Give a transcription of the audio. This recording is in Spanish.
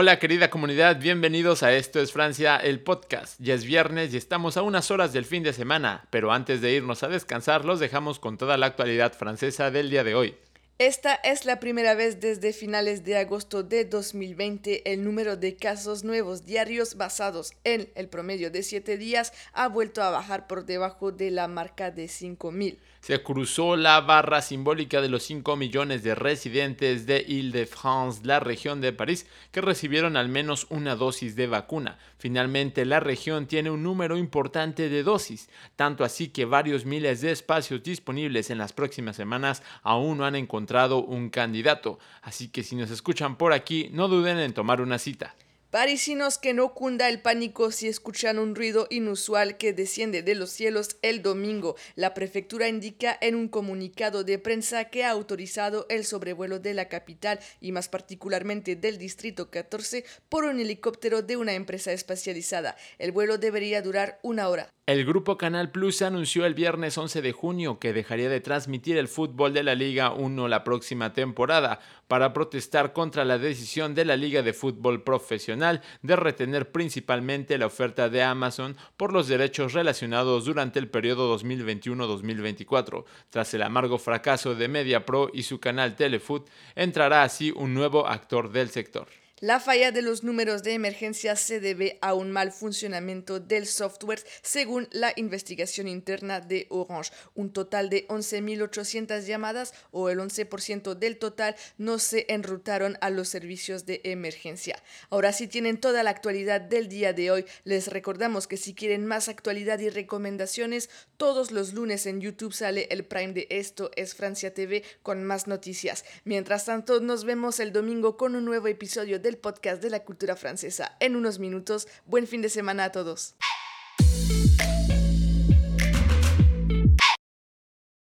Hola querida comunidad, bienvenidos a Esto es Francia, el podcast. Ya es viernes y estamos a unas horas del fin de semana, pero antes de irnos a descansar los dejamos con toda la actualidad francesa del día de hoy. Esta es la primera vez desde finales de agosto de 2020 el número de casos nuevos diarios basados en el promedio de 7 días ha vuelto a bajar por debajo de la marca de 5.000. Se cruzó la barra simbólica de los 5 millones de residentes de Ile-de-France, la región de París, que recibieron al menos una dosis de vacuna. Finalmente, la región tiene un número importante de dosis, tanto así que varios miles de espacios disponibles en las próximas semanas aún no han encontrado un candidato, así que si nos escuchan por aquí, no duden en tomar una cita. Parisinos que no cunda el pánico si escuchan un ruido inusual que desciende de los cielos el domingo. La prefectura indica en un comunicado de prensa que ha autorizado el sobrevuelo de la capital y más particularmente del distrito 14 por un helicóptero de una empresa especializada. El vuelo debería durar una hora. El grupo Canal Plus anunció el viernes 11 de junio que dejaría de transmitir el fútbol de la Liga 1 la próxima temporada para protestar contra la decisión de la Liga de Fútbol Profesional de retener principalmente la oferta de Amazon por los derechos relacionados durante el periodo 2021-2024. Tras el amargo fracaso de MediaPro y su canal Telefoot, entrará así un nuevo actor del sector. La falla de los números de emergencia se debe a un mal funcionamiento del software, según la investigación interna de Orange. Un total de 11.800 llamadas o el 11% del total no se enrutaron a los servicios de emergencia. Ahora sí tienen toda la actualidad del día de hoy. Les recordamos que si quieren más actualidad y recomendaciones, todos los lunes en YouTube sale el Prime de Esto es Francia TV con más noticias. Mientras tanto, nos vemos el domingo con un nuevo episodio de el podcast de la cultura francesa en unos minutos. Buen fin de semana a todos.